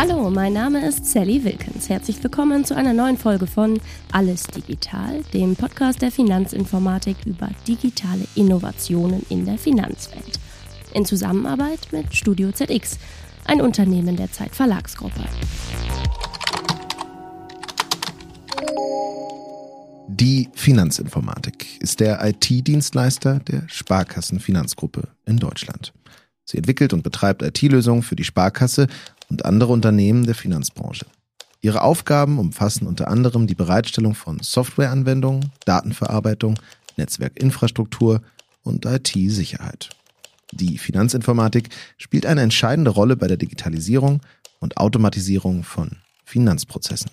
Hallo, mein Name ist Sally Wilkens. Herzlich willkommen zu einer neuen Folge von Alles Digital, dem Podcast der Finanzinformatik über digitale Innovationen in der Finanzwelt. In Zusammenarbeit mit Studio ZX, ein Unternehmen der Zeit Verlagsgruppe. Die Finanzinformatik ist der IT-Dienstleister der Sparkassenfinanzgruppe in Deutschland. Sie entwickelt und betreibt IT-Lösungen für die Sparkasse und andere Unternehmen der Finanzbranche. Ihre Aufgaben umfassen unter anderem die Bereitstellung von Softwareanwendungen, Datenverarbeitung, Netzwerkinfrastruktur und IT-Sicherheit. Die Finanzinformatik spielt eine entscheidende Rolle bei der Digitalisierung und Automatisierung von Finanzprozessen.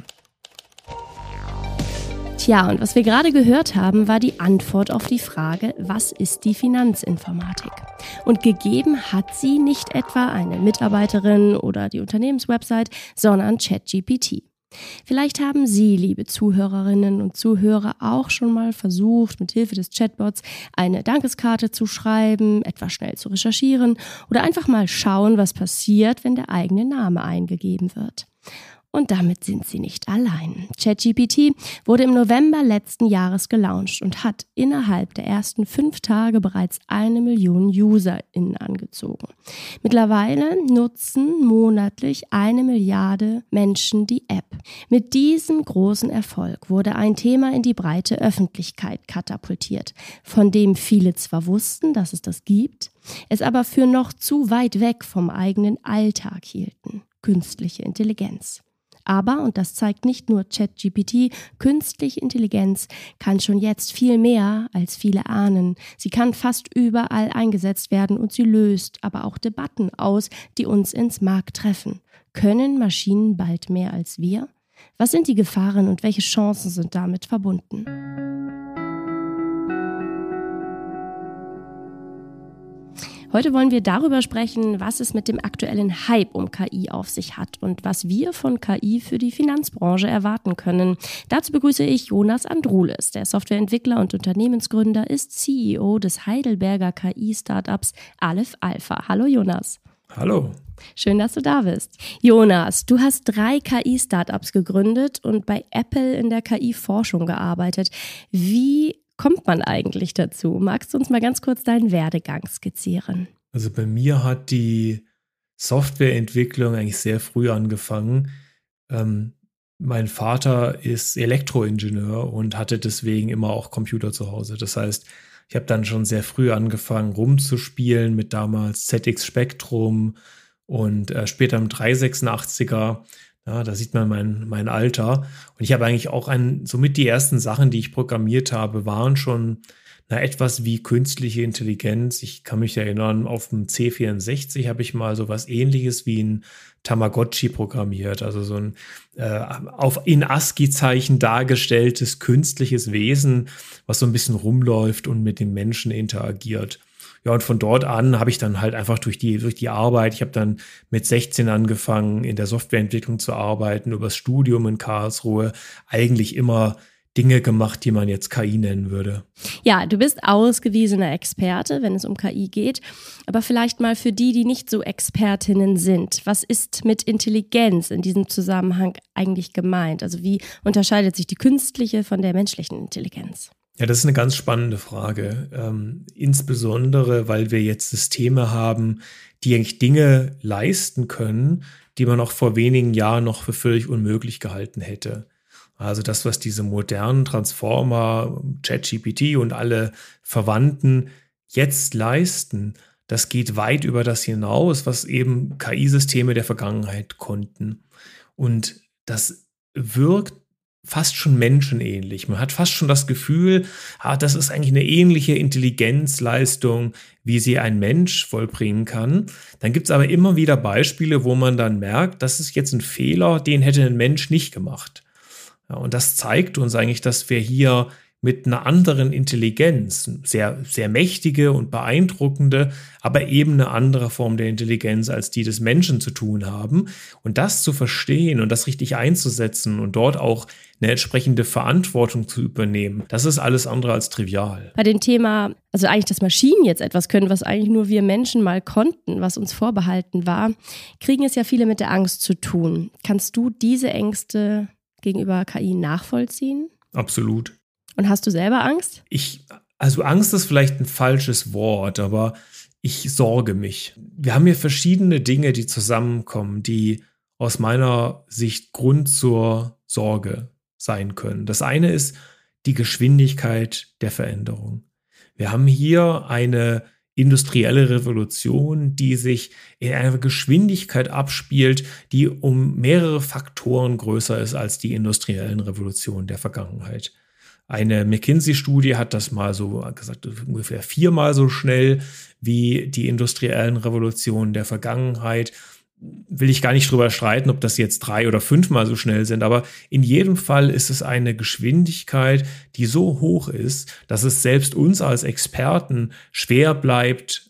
Tja, und was wir gerade gehört haben, war die Antwort auf die Frage, was ist die Finanzinformatik? Und gegeben hat sie nicht etwa eine Mitarbeiterin oder die Unternehmenswebsite, sondern ChatGPT. Vielleicht haben Sie, liebe Zuhörerinnen und Zuhörer, auch schon mal versucht, mit Hilfe des Chatbots eine Dankeskarte zu schreiben, etwas schnell zu recherchieren oder einfach mal schauen, was passiert, wenn der eigene Name eingegeben wird. Und damit sind sie nicht allein. ChatGPT wurde im November letzten Jahres gelauncht und hat innerhalb der ersten fünf Tage bereits eine Million UserInnen angezogen. Mittlerweile nutzen monatlich eine Milliarde Menschen die App. Mit diesem großen Erfolg wurde ein Thema in die breite Öffentlichkeit katapultiert, von dem viele zwar wussten, dass es das gibt, es aber für noch zu weit weg vom eigenen Alltag hielten. Künstliche Intelligenz. Aber, und das zeigt nicht nur ChatGPT, künstliche Intelligenz kann schon jetzt viel mehr, als viele ahnen. Sie kann fast überall eingesetzt werden und sie löst aber auch Debatten aus, die uns ins Mark treffen. Können Maschinen bald mehr als wir? Was sind die Gefahren und welche Chancen sind damit verbunden? Heute wollen wir darüber sprechen, was es mit dem aktuellen Hype um KI auf sich hat und was wir von KI für die Finanzbranche erwarten können. Dazu begrüße ich Jonas Andrulis. Der Softwareentwickler und Unternehmensgründer ist CEO des Heidelberger KI-Startups Aleph Alpha. Hallo Jonas. Hallo. Schön, dass du da bist. Jonas, du hast drei KI-Startups gegründet und bei Apple in der KI-Forschung gearbeitet. Wie kommt man eigentlich dazu? Magst du uns mal ganz kurz deinen Werdegang skizzieren? Also bei mir hat die Softwareentwicklung eigentlich sehr früh angefangen. Ähm, mein Vater ist Elektroingenieur und hatte deswegen immer auch Computer zu Hause. Das heißt, ich habe dann schon sehr früh angefangen rumzuspielen mit damals ZX Spectrum und äh, später im 386er ja, da sieht man mein, mein Alter. Und ich habe eigentlich auch ein, somit die ersten Sachen, die ich programmiert habe, waren schon na, etwas wie künstliche Intelligenz. Ich kann mich erinnern, auf dem C64 habe ich mal so was ähnliches wie ein Tamagotchi programmiert, also so ein äh, auf in ASCII-Zeichen dargestelltes künstliches Wesen, was so ein bisschen rumläuft und mit dem Menschen interagiert. Ja, und von dort an habe ich dann halt einfach durch die, durch die Arbeit, ich habe dann mit 16 angefangen, in der Softwareentwicklung zu arbeiten, übers Studium in Karlsruhe, eigentlich immer Dinge gemacht, die man jetzt KI nennen würde. Ja, du bist ausgewiesener Experte, wenn es um KI geht. Aber vielleicht mal für die, die nicht so Expertinnen sind. Was ist mit Intelligenz in diesem Zusammenhang eigentlich gemeint? Also wie unterscheidet sich die künstliche von der menschlichen Intelligenz? Ja, das ist eine ganz spannende Frage. Ähm, insbesondere, weil wir jetzt Systeme haben, die eigentlich Dinge leisten können, die man auch vor wenigen Jahren noch für völlig unmöglich gehalten hätte. Also das, was diese modernen Transformer, ChatGPT und alle Verwandten jetzt leisten, das geht weit über das hinaus, was eben KI-Systeme der Vergangenheit konnten. Und das wirkt fast schon menschenähnlich. Man hat fast schon das Gefühl, ah, das ist eigentlich eine ähnliche Intelligenzleistung, wie sie ein Mensch vollbringen kann. Dann gibt es aber immer wieder Beispiele, wo man dann merkt, das ist jetzt ein Fehler, den hätte ein Mensch nicht gemacht. Ja, und das zeigt uns eigentlich, dass wir hier mit einer anderen Intelligenz, sehr, sehr mächtige und beeindruckende, aber eben eine andere Form der Intelligenz als die des Menschen zu tun haben. Und das zu verstehen und das richtig einzusetzen und dort auch eine entsprechende Verantwortung zu übernehmen, das ist alles andere als trivial. Bei dem Thema, also eigentlich, dass Maschinen jetzt etwas können, was eigentlich nur wir Menschen mal konnten, was uns vorbehalten war, kriegen es ja viele mit der Angst zu tun. Kannst du diese Ängste gegenüber KI nachvollziehen? Absolut. Und hast du selber Angst? Ich, also Angst ist vielleicht ein falsches Wort, aber ich sorge mich. Wir haben hier verschiedene Dinge, die zusammenkommen, die aus meiner Sicht Grund zur Sorge sein können. Das eine ist die Geschwindigkeit der Veränderung. Wir haben hier eine industrielle Revolution, die sich in einer Geschwindigkeit abspielt, die um mehrere Faktoren größer ist als die industriellen Revolutionen der Vergangenheit. Eine McKinsey-Studie hat das mal so gesagt, ungefähr viermal so schnell wie die industriellen Revolutionen der Vergangenheit. Will ich gar nicht drüber streiten, ob das jetzt drei oder fünfmal so schnell sind, aber in jedem Fall ist es eine Geschwindigkeit, die so hoch ist, dass es selbst uns als Experten schwer bleibt,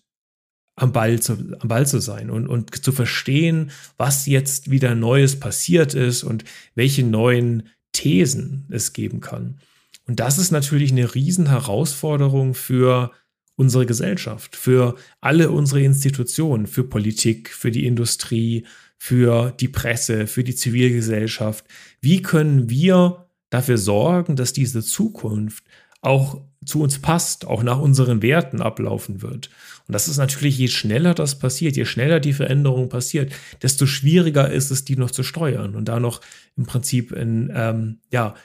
am Ball zu, am Ball zu sein und, und zu verstehen, was jetzt wieder Neues passiert ist und welche neuen Thesen es geben kann. Und das ist natürlich eine Riesenherausforderung für unsere Gesellschaft, für alle unsere Institutionen, für Politik, für die Industrie, für die Presse, für die Zivilgesellschaft. Wie können wir dafür sorgen, dass diese Zukunft auch zu uns passt, auch nach unseren Werten ablaufen wird. Und das ist natürlich, je schneller das passiert, je schneller die Veränderung passiert, desto schwieriger ist es, die noch zu steuern und da noch im Prinzip in, ähm, ja,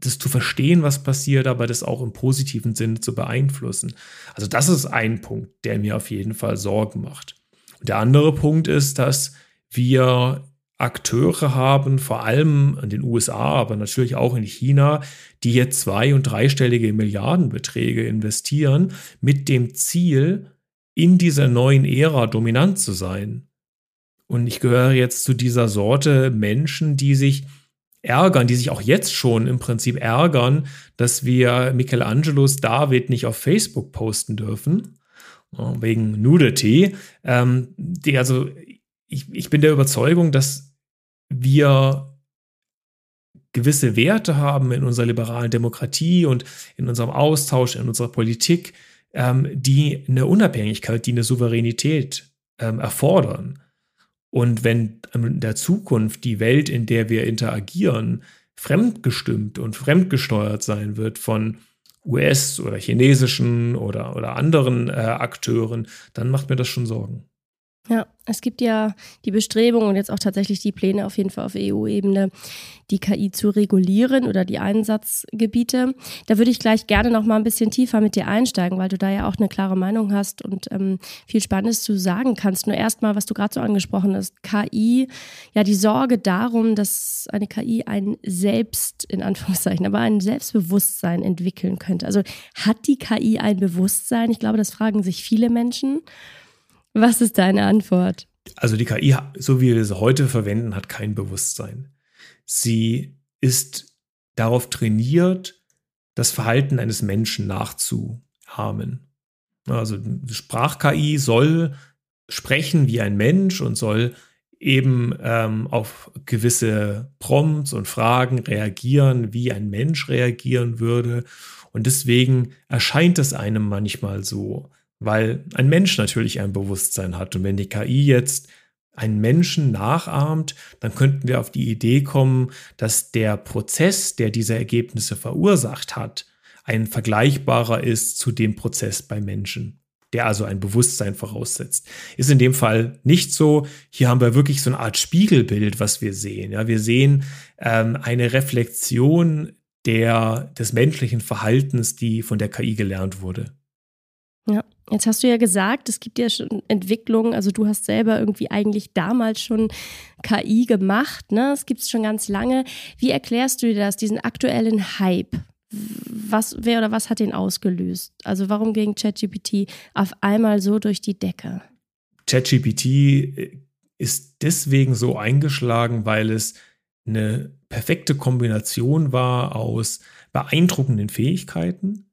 das zu verstehen, was passiert, aber das auch im positiven Sinne zu beeinflussen. Also das ist ein Punkt, der mir auf jeden Fall Sorgen macht. Und der andere Punkt ist, dass wir Akteure haben, vor allem in den USA, aber natürlich auch in China, die jetzt zwei- und dreistellige Milliardenbeträge investieren, mit dem Ziel, in dieser neuen Ära dominant zu sein. Und ich gehöre jetzt zu dieser Sorte Menschen, die sich ärgern, die sich auch jetzt schon im Prinzip ärgern, dass wir Michelangelos David nicht auf Facebook posten dürfen, wegen Nudity. Ähm, die, also ich, ich bin der Überzeugung, dass wir gewisse Werte haben in unserer liberalen Demokratie und in unserem Austausch, in unserer Politik, ähm, die eine Unabhängigkeit, die eine Souveränität ähm, erfordern. Und wenn in der Zukunft die Welt, in der wir interagieren, fremdgestimmt und fremdgesteuert sein wird von US- oder chinesischen oder, oder anderen äh, Akteuren, dann macht mir das schon Sorgen. Ja, es gibt ja die Bestrebungen und jetzt auch tatsächlich die Pläne auf jeden Fall auf EU-Ebene, die KI zu regulieren oder die Einsatzgebiete. Da würde ich gleich gerne noch mal ein bisschen tiefer mit dir einsteigen, weil du da ja auch eine klare Meinung hast und ähm, viel Spannendes zu sagen kannst. Nur erstmal, was du gerade so angesprochen hast, KI, ja die Sorge darum, dass eine KI ein Selbst, in Anführungszeichen, aber ein Selbstbewusstsein entwickeln könnte. Also hat die KI ein Bewusstsein? Ich glaube, das fragen sich viele Menschen. Was ist deine Antwort? Also die KI, so wie wir sie heute verwenden, hat kein Bewusstsein. Sie ist darauf trainiert, das Verhalten eines Menschen nachzuahmen. Also Sprach-KI soll sprechen wie ein Mensch und soll eben ähm, auf gewisse Prompts und Fragen reagieren, wie ein Mensch reagieren würde. Und deswegen erscheint es einem manchmal so, weil ein Mensch natürlich ein Bewusstsein hat. Und wenn die KI jetzt einen Menschen nachahmt, dann könnten wir auf die Idee kommen, dass der Prozess, der diese Ergebnisse verursacht hat, ein vergleichbarer ist zu dem Prozess bei Menschen, der also ein Bewusstsein voraussetzt. Ist in dem Fall nicht so. Hier haben wir wirklich so eine Art Spiegelbild, was wir sehen. Ja, wir sehen ähm, eine Reflexion der, des menschlichen Verhaltens, die von der KI gelernt wurde. Ja, jetzt hast du ja gesagt, es gibt ja schon Entwicklungen, also du hast selber irgendwie eigentlich damals schon KI gemacht, ne? Es gibt es schon ganz lange. Wie erklärst du dir das, diesen aktuellen Hype? Was, wer oder was hat den ausgelöst? Also warum ging ChatGPT auf einmal so durch die Decke? ChatGPT äh, ist deswegen so eingeschlagen, weil es eine perfekte Kombination war aus beeindruckenden Fähigkeiten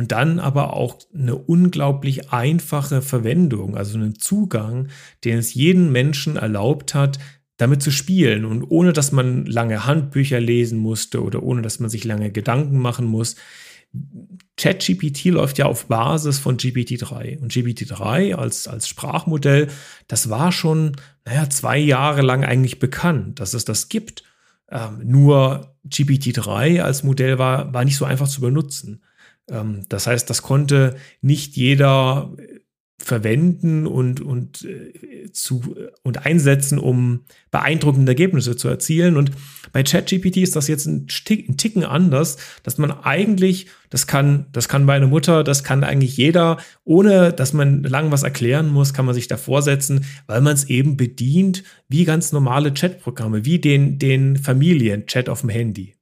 und dann aber auch eine unglaublich einfache Verwendung, also einen Zugang, den es jedem Menschen erlaubt hat, damit zu spielen und ohne dass man lange Handbücher lesen musste oder ohne dass man sich lange Gedanken machen muss. ChatGPT läuft ja auf Basis von GPT-3 und GPT-3 als, als Sprachmodell, das war schon, naja, zwei Jahre lang eigentlich bekannt, dass es das gibt. Ähm, nur GPT-3 als Modell war, war nicht so einfach zu benutzen. Ähm, das heißt, das konnte nicht jeder verwenden und, und, äh, zu, und einsetzen, um beeindruckende Ergebnisse zu erzielen. Und bei ChatGPT ist das jetzt ein, ein Ticken anders, dass man eigentlich, das kann, das kann meine Mutter, das kann eigentlich jeder, ohne dass man lang was erklären muss, kann man sich davor setzen, weil man es eben bedient wie ganz normale Chatprogramme, wie den, den Familien-Chat auf dem Handy.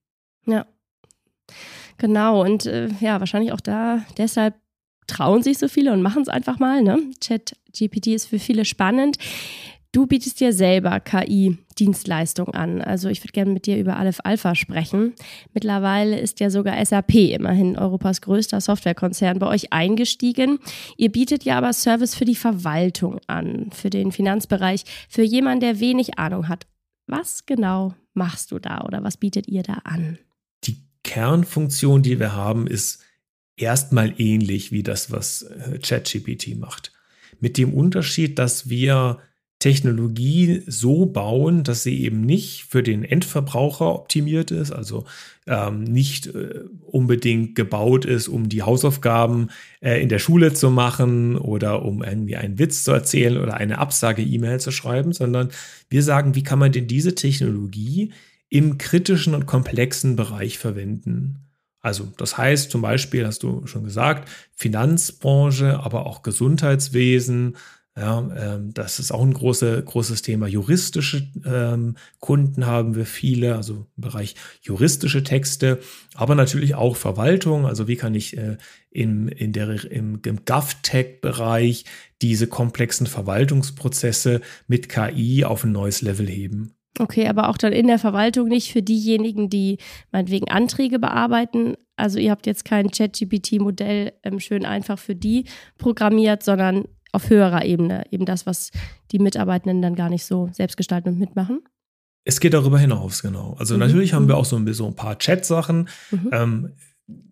Genau, und äh, ja, wahrscheinlich auch da deshalb trauen sich so viele und machen es einfach mal. Ne? Chat GPT ist für viele spannend. Du bietest dir selber KI-Dienstleistung an. Also ich würde gerne mit dir über Aleph Alpha sprechen. Mittlerweile ist ja sogar SAP, immerhin Europas größter Softwarekonzern, bei euch eingestiegen. Ihr bietet ja aber Service für die Verwaltung an, für den Finanzbereich, für jemanden, der wenig Ahnung hat. Was genau machst du da oder was bietet ihr da an? Kernfunktion, die wir haben, ist erstmal ähnlich wie das, was äh, ChatGPT macht. Mit dem Unterschied, dass wir Technologie so bauen, dass sie eben nicht für den Endverbraucher optimiert ist, also ähm, nicht äh, unbedingt gebaut ist, um die Hausaufgaben äh, in der Schule zu machen oder um irgendwie einen Witz zu erzählen oder eine Absage-E-Mail zu schreiben, sondern wir sagen, wie kann man denn diese Technologie im kritischen und komplexen Bereich verwenden? Also das heißt zum Beispiel, hast du schon gesagt, Finanzbranche, aber auch Gesundheitswesen. Ja, ähm, das ist auch ein große, großes Thema. Juristische ähm, Kunden haben wir viele, also im Bereich juristische Texte, aber natürlich auch Verwaltung. Also wie kann ich äh, im, in der, im, im GovTech-Bereich diese komplexen Verwaltungsprozesse mit KI auf ein neues Level heben? Okay, aber auch dann in der Verwaltung nicht für diejenigen, die meinetwegen Anträge bearbeiten. Also ihr habt jetzt kein ChatGPT-Modell ähm, schön einfach für die programmiert, sondern auf höherer Ebene, eben das, was die Mitarbeitenden dann gar nicht so selbstgestaltend mitmachen. Es geht darüber hinaus, genau. Also mhm. natürlich haben wir mhm. auch so ein, so ein paar Chat-Sachen. Mhm. Ähm,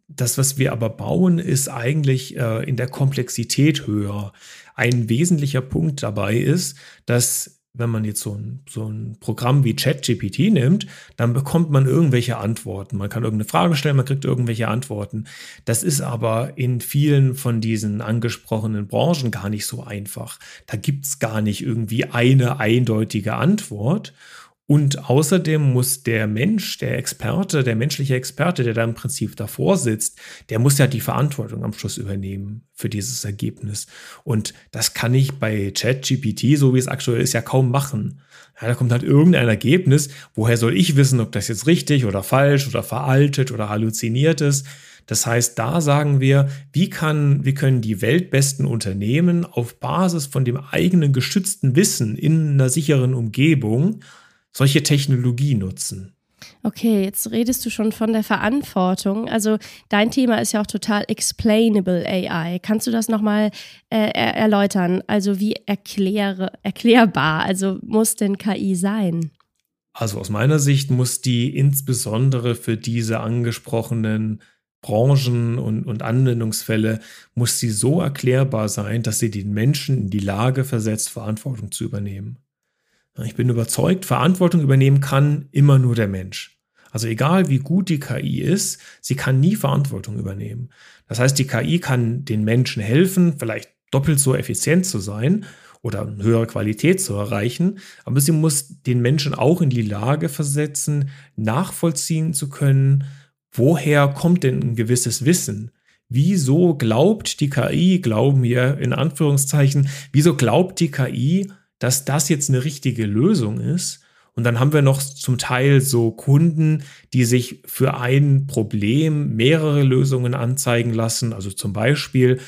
das, was wir aber bauen, ist eigentlich äh, in der Komplexität höher. Ein wesentlicher Punkt dabei ist, dass wenn man jetzt so ein, so ein Programm wie ChatGPT nimmt, dann bekommt man irgendwelche Antworten. Man kann irgendeine Frage stellen, man kriegt irgendwelche Antworten. Das ist aber in vielen von diesen angesprochenen Branchen gar nicht so einfach. Da gibt's gar nicht irgendwie eine eindeutige Antwort. Und außerdem muss der Mensch, der Experte, der menschliche Experte, der da im Prinzip davor sitzt, der muss ja die Verantwortung am Schluss übernehmen für dieses Ergebnis. Und das kann ich bei ChatGPT, so wie es aktuell ist, ja kaum machen. Ja, da kommt halt irgendein Ergebnis. Woher soll ich wissen, ob das jetzt richtig oder falsch oder veraltet oder halluziniert ist? Das heißt, da sagen wir, wie kann, wie können die weltbesten Unternehmen auf Basis von dem eigenen geschützten Wissen in einer sicheren Umgebung solche Technologie nutzen. Okay, jetzt redest du schon von der Verantwortung. Also dein Thema ist ja auch total explainable AI. Kannst du das nochmal äh, erläutern? Also wie erkläre, erklärbar, also muss denn KI sein? Also aus meiner Sicht muss die insbesondere für diese angesprochenen Branchen und, und Anwendungsfälle, muss sie so erklärbar sein, dass sie den Menschen in die Lage versetzt, Verantwortung zu übernehmen. Ich bin überzeugt, Verantwortung übernehmen kann immer nur der Mensch. Also egal wie gut die KI ist, sie kann nie Verantwortung übernehmen. Das heißt, die KI kann den Menschen helfen, vielleicht doppelt so effizient zu sein oder eine höhere Qualität zu erreichen, aber sie muss den Menschen auch in die Lage versetzen, nachvollziehen zu können, woher kommt denn ein gewisses Wissen? Wieso glaubt die KI, glauben wir in Anführungszeichen, wieso glaubt die KI, dass das jetzt eine richtige Lösung ist. Und dann haben wir noch zum Teil so Kunden, die sich für ein Problem mehrere Lösungen anzeigen lassen. Also zum Beispiel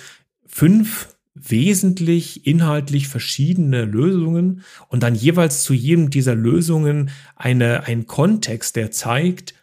fünf wesentlich inhaltlich verschiedene Lösungen und dann jeweils zu jedem dieser Lösungen eine, ein Kontext, der zeigt,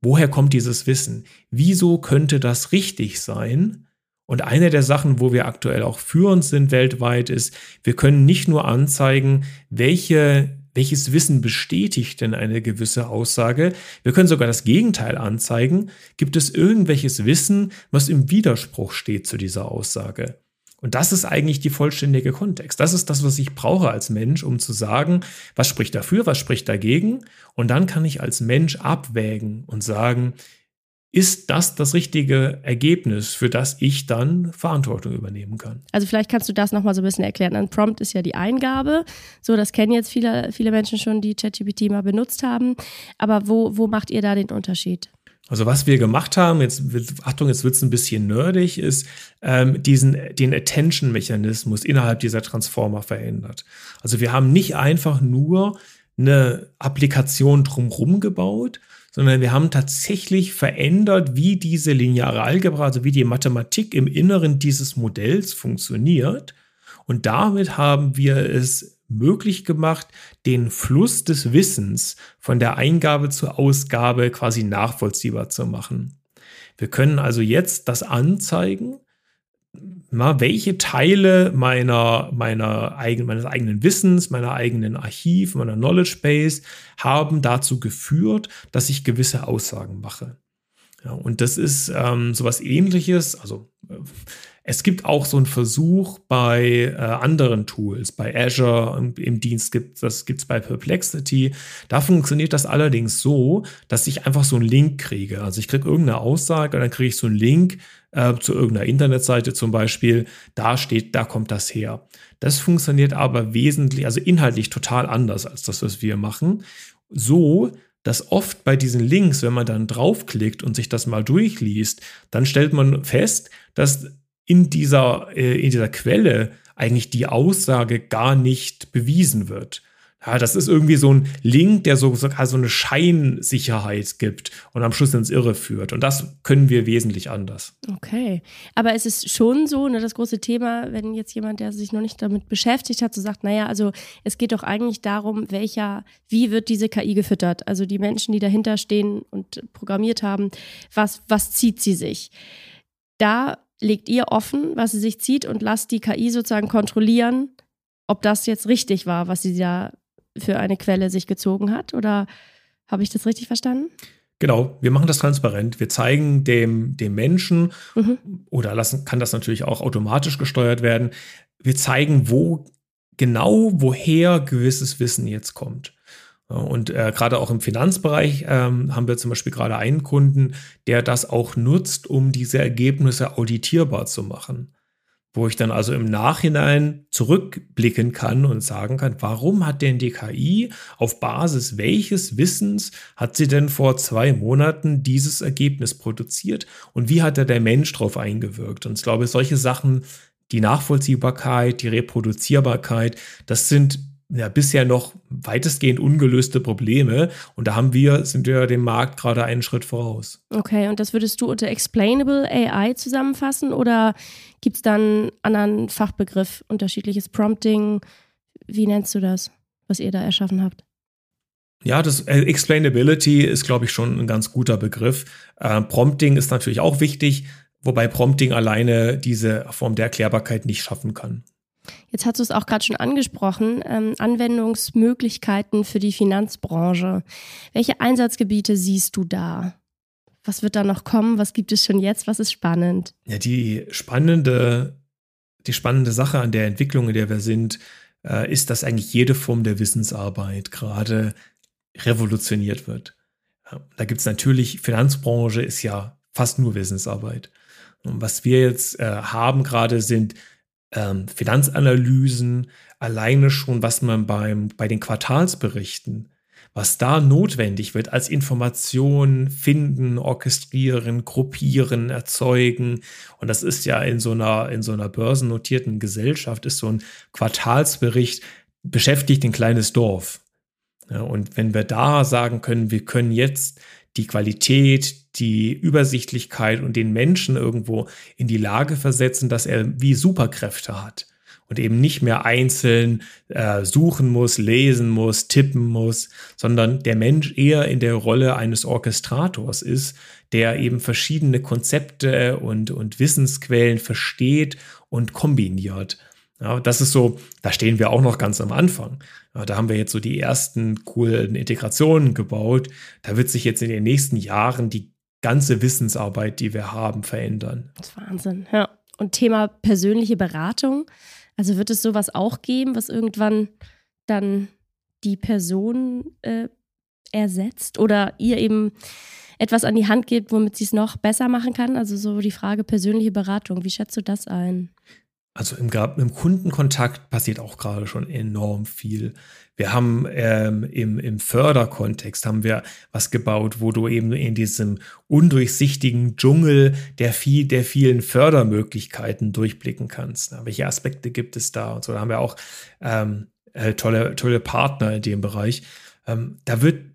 woher kommt dieses Wissen? Wieso könnte das richtig sein? Und eine der Sachen, wo wir aktuell auch führend sind weltweit, ist, wir können nicht nur anzeigen, welche, welches Wissen bestätigt denn eine gewisse Aussage, wir können sogar das Gegenteil anzeigen. Gibt es irgendwelches Wissen, was im Widerspruch steht zu dieser Aussage? Und das ist eigentlich die vollständige Kontext. Das ist das, was ich brauche als Mensch, um zu sagen, was spricht dafür, was spricht dagegen. Und dann kann ich als Mensch abwägen und sagen, ist das das richtige Ergebnis, für das ich dann Verantwortung übernehmen kann. Also vielleicht kannst du das nochmal so ein bisschen erklären. Ein Prompt ist ja die Eingabe. So, das kennen jetzt viele, viele Menschen schon, die ChatGPT mal benutzt haben. Aber wo, wo macht ihr da den Unterschied? Also was wir gemacht haben, jetzt Achtung, jetzt wird es ein bisschen nerdig, ist ähm, diesen den Attention-Mechanismus innerhalb dieser Transformer verändert. Also wir haben nicht einfach nur eine Applikation drumherum gebaut, sondern wir haben tatsächlich verändert, wie diese lineare Algebra, also wie die Mathematik im Inneren dieses Modells funktioniert. Und damit haben wir es möglich gemacht, den Fluss des Wissens von der Eingabe zur Ausgabe quasi nachvollziehbar zu machen. Wir können also jetzt das anzeigen, na, welche Teile meiner, meiner eigen, meines eigenen Wissens, meiner eigenen Archiv, meiner Knowledge Base haben dazu geführt, dass ich gewisse Aussagen mache. Ja, und das ist ähm, sowas ähnliches, also äh, es gibt auch so einen Versuch bei äh, anderen Tools, bei Azure im, im Dienst gibt das gibt's bei Perplexity. Da funktioniert das allerdings so, dass ich einfach so einen Link kriege. Also ich kriege irgendeine Aussage und dann kriege ich so einen Link äh, zu irgendeiner Internetseite zum Beispiel. Da steht, da kommt das her. Das funktioniert aber wesentlich, also inhaltlich total anders als das, was wir machen. So, dass oft bei diesen Links, wenn man dann draufklickt und sich das mal durchliest, dann stellt man fest, dass in dieser, äh, in dieser Quelle eigentlich die Aussage gar nicht bewiesen wird. Ja, das ist irgendwie so ein Link, der so, so eine Scheinsicherheit gibt und am Schluss ins Irre führt. Und das können wir wesentlich anders. Okay. Aber es ist schon so, ne, das große Thema, wenn jetzt jemand, der sich noch nicht damit beschäftigt hat, so sagt, naja, also es geht doch eigentlich darum, welcher, wie wird diese KI gefüttert? Also die Menschen, die dahinter stehen und programmiert haben, was, was zieht sie sich? Da legt ihr offen, was sie sich zieht und lasst die KI sozusagen kontrollieren, ob das jetzt richtig war, was sie da für eine Quelle sich gezogen hat? Oder habe ich das richtig verstanden? Genau, wir machen das transparent. Wir zeigen dem, dem Menschen mhm. oder lassen, kann das natürlich auch automatisch gesteuert werden. Wir zeigen, wo genau woher gewisses Wissen jetzt kommt. Und äh, gerade auch im Finanzbereich ähm, haben wir zum Beispiel gerade einen Kunden, der das auch nutzt, um diese Ergebnisse auditierbar zu machen. Wo ich dann also im Nachhinein zurückblicken kann und sagen kann, warum hat denn die KI auf Basis welches Wissens hat sie denn vor zwei Monaten dieses Ergebnis produziert und wie hat da der Mensch drauf eingewirkt? Und ich glaube, solche Sachen, die Nachvollziehbarkeit, die Reproduzierbarkeit, das sind ja, bisher noch weitestgehend ungelöste Probleme. Und da haben wir, sind wir dem Markt gerade einen Schritt voraus. Okay, und das würdest du unter Explainable AI zusammenfassen oder gibt es dann einen anderen Fachbegriff, unterschiedliches Prompting? Wie nennst du das, was ihr da erschaffen habt? Ja, das äh, Explainability ist, glaube ich, schon ein ganz guter Begriff. Äh, Prompting ist natürlich auch wichtig, wobei Prompting alleine diese Form der Erklärbarkeit nicht schaffen kann. Jetzt hast du es auch gerade schon angesprochen, ähm, Anwendungsmöglichkeiten für die Finanzbranche. Welche Einsatzgebiete siehst du da? Was wird da noch kommen? Was gibt es schon jetzt? Was ist spannend? Ja, die spannende, die spannende Sache an der Entwicklung, in der wir sind, äh, ist, dass eigentlich jede Form der Wissensarbeit gerade revolutioniert wird. Ja, da gibt es natürlich, Finanzbranche ist ja fast nur Wissensarbeit. Und was wir jetzt äh, haben gerade sind ähm, Finanzanalysen, alleine schon, was man beim, bei den Quartalsberichten, was da notwendig wird als Information finden, orchestrieren, gruppieren, erzeugen. Und das ist ja in so einer, in so einer börsennotierten Gesellschaft, ist so ein Quartalsbericht beschäftigt ein kleines Dorf. Ja, und wenn wir da sagen können, wir können jetzt die Qualität, die Übersichtlichkeit und den Menschen irgendwo in die Lage versetzen, dass er wie Superkräfte hat. und eben nicht mehr einzeln äh, suchen muss, lesen muss, tippen muss, sondern der Mensch eher in der Rolle eines Orchestrators ist, der eben verschiedene Konzepte und, und Wissensquellen versteht und kombiniert. Ja, das ist so, da stehen wir auch noch ganz am Anfang. Ja, da haben wir jetzt so die ersten coolen Integrationen gebaut. Da wird sich jetzt in den nächsten Jahren die ganze Wissensarbeit, die wir haben, verändern. Das ist Wahnsinn, ja. Und Thema persönliche Beratung. Also wird es sowas auch geben, was irgendwann dann die Person äh, ersetzt oder ihr eben etwas an die Hand gibt, womit sie es noch besser machen kann? Also so die Frage persönliche Beratung. Wie schätzt du das ein? Also im, im Kundenkontakt passiert auch gerade schon enorm viel. Wir haben ähm, im, im Förderkontext haben wir was gebaut, wo du eben in diesem undurchsichtigen Dschungel der, viel, der vielen Fördermöglichkeiten durchblicken kannst. Na, welche Aspekte gibt es da? Und so da haben wir auch ähm, äh, tolle, tolle Partner in dem Bereich. Ähm, da wird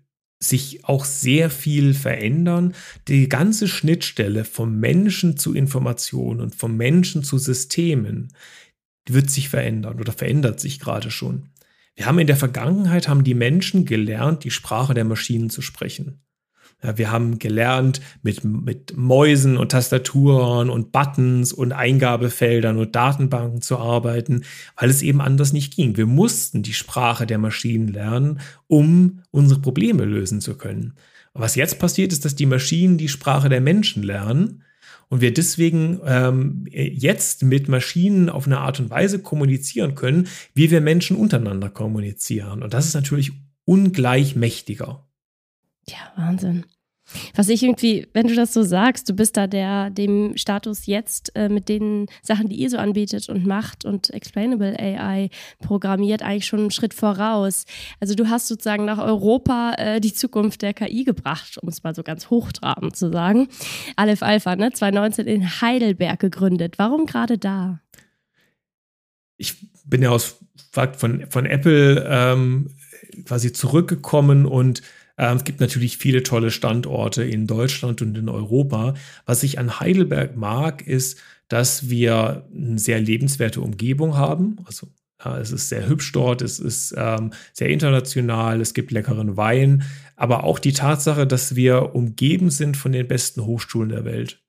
sich auch sehr viel verändern. Die ganze Schnittstelle vom Menschen zu Informationen und vom Menschen zu Systemen wird sich verändern oder verändert sich gerade schon. Wir haben in der Vergangenheit haben die Menschen gelernt, die Sprache der Maschinen zu sprechen. Wir haben gelernt, mit, mit Mäusen und Tastaturen und Buttons und Eingabefeldern und Datenbanken zu arbeiten, weil es eben anders nicht ging. Wir mussten die Sprache der Maschinen lernen, um unsere Probleme lösen zu können. Was jetzt passiert, ist, dass die Maschinen die Sprache der Menschen lernen und wir deswegen ähm, jetzt mit Maschinen auf eine Art und Weise kommunizieren können, wie wir Menschen untereinander kommunizieren. Und das ist natürlich ungleich mächtiger. Ja, Wahnsinn. Was ich irgendwie, wenn du das so sagst, du bist da der dem Status jetzt äh, mit den Sachen, die ihr so anbietet und macht und Explainable AI programmiert, eigentlich schon einen Schritt voraus. Also du hast sozusagen nach Europa äh, die Zukunft der KI gebracht, um es mal so ganz hochtrabend zu sagen. Aleph Alpha, ne, 2019 in Heidelberg gegründet. Warum gerade da? Ich bin ja aus von, von Apple ähm, quasi zurückgekommen und ähm, es gibt natürlich viele tolle Standorte in Deutschland und in Europa. Was ich an Heidelberg mag, ist, dass wir eine sehr lebenswerte Umgebung haben. Also es ist sehr hübsch dort, es ist ähm, sehr international, es gibt leckeren Wein, aber auch die Tatsache, dass wir umgeben sind von den besten Hochschulen der Welt.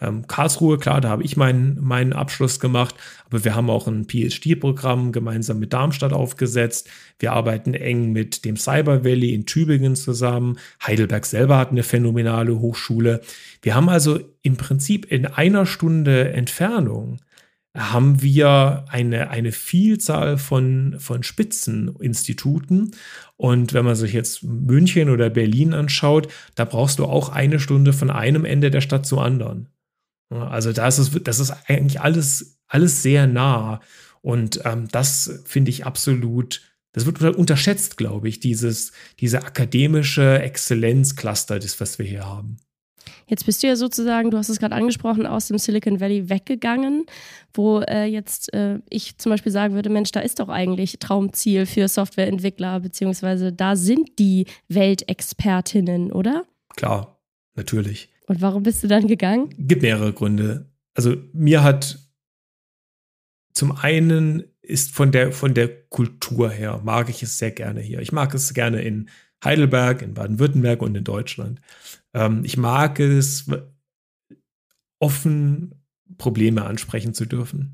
Ähm, Karlsruhe, klar, da habe ich meinen, meinen Abschluss gemacht, aber wir haben auch ein PhD-Programm gemeinsam mit Darmstadt aufgesetzt. Wir arbeiten eng mit dem Cyber Valley in Tübingen zusammen. Heidelberg selber hat eine phänomenale Hochschule. Wir haben also im Prinzip in einer Stunde Entfernung haben wir eine, eine Vielzahl von, von Spitzeninstituten. Und wenn man sich jetzt München oder Berlin anschaut, da brauchst du auch eine Stunde von einem Ende der Stadt zum anderen. Also da ist es, das ist eigentlich alles, alles sehr nah. Und ähm, das finde ich absolut, das wird unterschätzt, glaube ich, dieses, diese akademische Exzellenzcluster, das, was wir hier haben. Jetzt bist du ja sozusagen, du hast es gerade angesprochen, aus dem Silicon Valley weggegangen, wo äh, jetzt äh, ich zum Beispiel sagen würde, Mensch, da ist doch eigentlich Traumziel für Softwareentwickler, beziehungsweise da sind die Weltexpertinnen, oder? Klar, natürlich. Und warum bist du dann gegangen? Gibt mehrere Gründe. Also mir hat zum einen ist von der, von der Kultur her, mag ich es sehr gerne hier. Ich mag es gerne in Heidelberg, in Baden-Württemberg und in Deutschland. Ähm, ich mag es, offen Probleme ansprechen zu dürfen.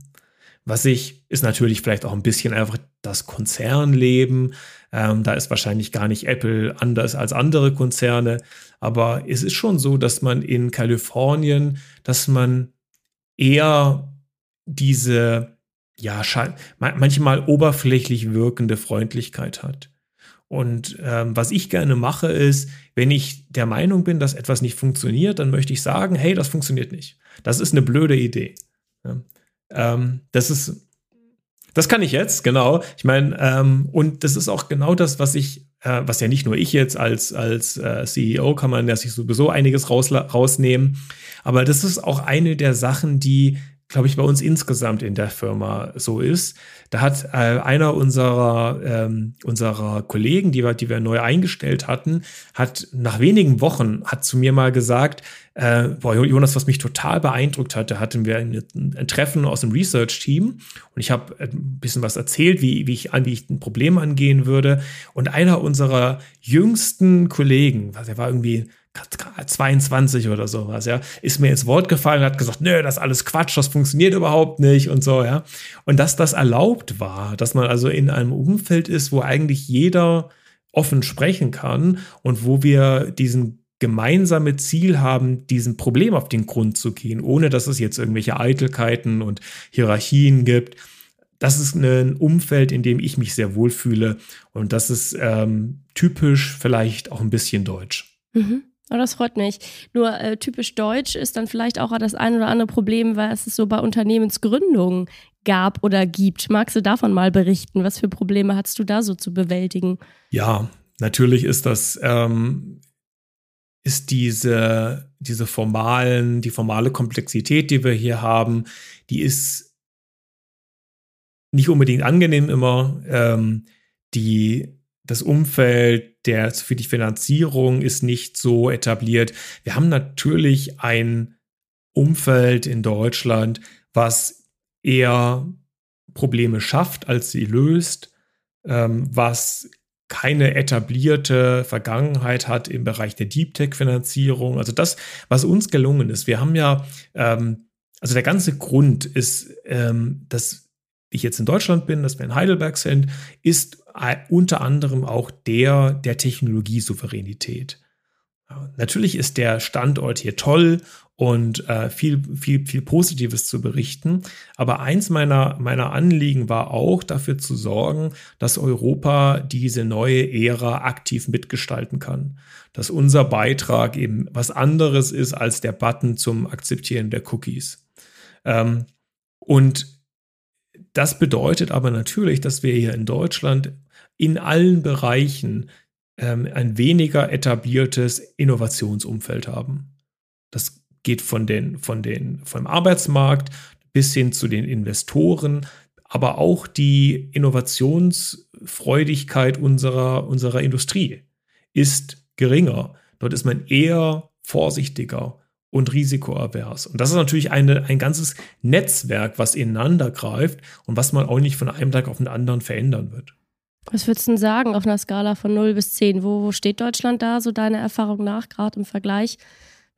Was ich, ist natürlich vielleicht auch ein bisschen einfach das Konzernleben. Ähm, da ist wahrscheinlich gar nicht Apple anders als andere Konzerne. Aber es ist schon so, dass man in Kalifornien, dass man eher diese, ja, manchmal oberflächlich wirkende Freundlichkeit hat. Und ähm, was ich gerne mache, ist, wenn ich der Meinung bin, dass etwas nicht funktioniert, dann möchte ich sagen, hey, das funktioniert nicht. Das ist eine blöde Idee. Ja. Ähm, das ist, das kann ich jetzt, genau. Ich meine, ähm, und das ist auch genau das, was ich, äh, was ja nicht nur ich jetzt als, als äh, CEO kann man ja sich sowieso einiges raus, rausnehmen, aber das ist auch eine der Sachen, die glaube ich, bei uns insgesamt in der Firma so ist. Da hat äh, einer unserer, ähm, unserer Kollegen, die wir, die wir neu eingestellt hatten, hat nach wenigen Wochen hat zu mir mal gesagt, äh, boah, Jonas, was mich total beeindruckt hat, da hatten wir ein, ein Treffen aus dem Research-Team und ich habe ein bisschen was erzählt, wie, wie, ich, wie ich ein Problem angehen würde. Und einer unserer jüngsten Kollegen, was er war irgendwie 22 oder sowas, ja, ist mir ins Wort gefallen und hat gesagt, nö, das ist alles Quatsch, das funktioniert überhaupt nicht und so, ja. Und dass das erlaubt war, dass man also in einem Umfeld ist, wo eigentlich jeder offen sprechen kann und wo wir diesen gemeinsame Ziel haben, diesem Problem auf den Grund zu gehen, ohne dass es jetzt irgendwelche Eitelkeiten und Hierarchien gibt. Das ist ein Umfeld, in dem ich mich sehr wohlfühle und das ist ähm, typisch vielleicht auch ein bisschen deutsch. Mhm. Oh, das freut mich. Nur äh, typisch deutsch ist dann vielleicht auch das ein oder andere Problem, weil es so bei Unternehmensgründungen gab oder gibt. Magst du davon mal berichten? Was für Probleme hast du da so zu bewältigen? Ja, natürlich ist das, ähm, ist diese, diese formalen, die formale Komplexität, die wir hier haben, die ist nicht unbedingt angenehm immer. Ähm, die das Umfeld der für die Finanzierung ist nicht so etabliert. Wir haben natürlich ein Umfeld in Deutschland, was eher Probleme schafft, als sie löst, ähm, was keine etablierte Vergangenheit hat im Bereich der Deep Tech-Finanzierung. Also das, was uns gelungen ist. Wir haben ja, ähm, also der ganze Grund ist, ähm, dass ich jetzt in Deutschland bin, dass wir in Heidelberg sind, ist unter anderem auch der der Technologiesouveränität. Natürlich ist der Standort hier toll und äh, viel, viel, viel Positives zu berichten. Aber eins meiner, meiner Anliegen war auch dafür zu sorgen, dass Europa diese neue Ära aktiv mitgestalten kann. Dass unser Beitrag eben was anderes ist als der Button zum Akzeptieren der Cookies. Ähm, und das bedeutet aber natürlich, dass wir hier in Deutschland in allen Bereichen ähm, ein weniger etabliertes Innovationsumfeld haben. Das geht von den, von den, vom Arbeitsmarkt bis hin zu den Investoren, aber auch die Innovationsfreudigkeit unserer, unserer Industrie ist geringer. Dort ist man eher vorsichtiger und risikoavers. Und das ist natürlich eine, ein ganzes Netzwerk, was ineinander greift und was man auch nicht von einem Tag auf den anderen verändern wird. Was würdest du sagen auf einer Skala von 0 bis 10? Wo, wo steht Deutschland da, so deiner Erfahrung nach, gerade im Vergleich,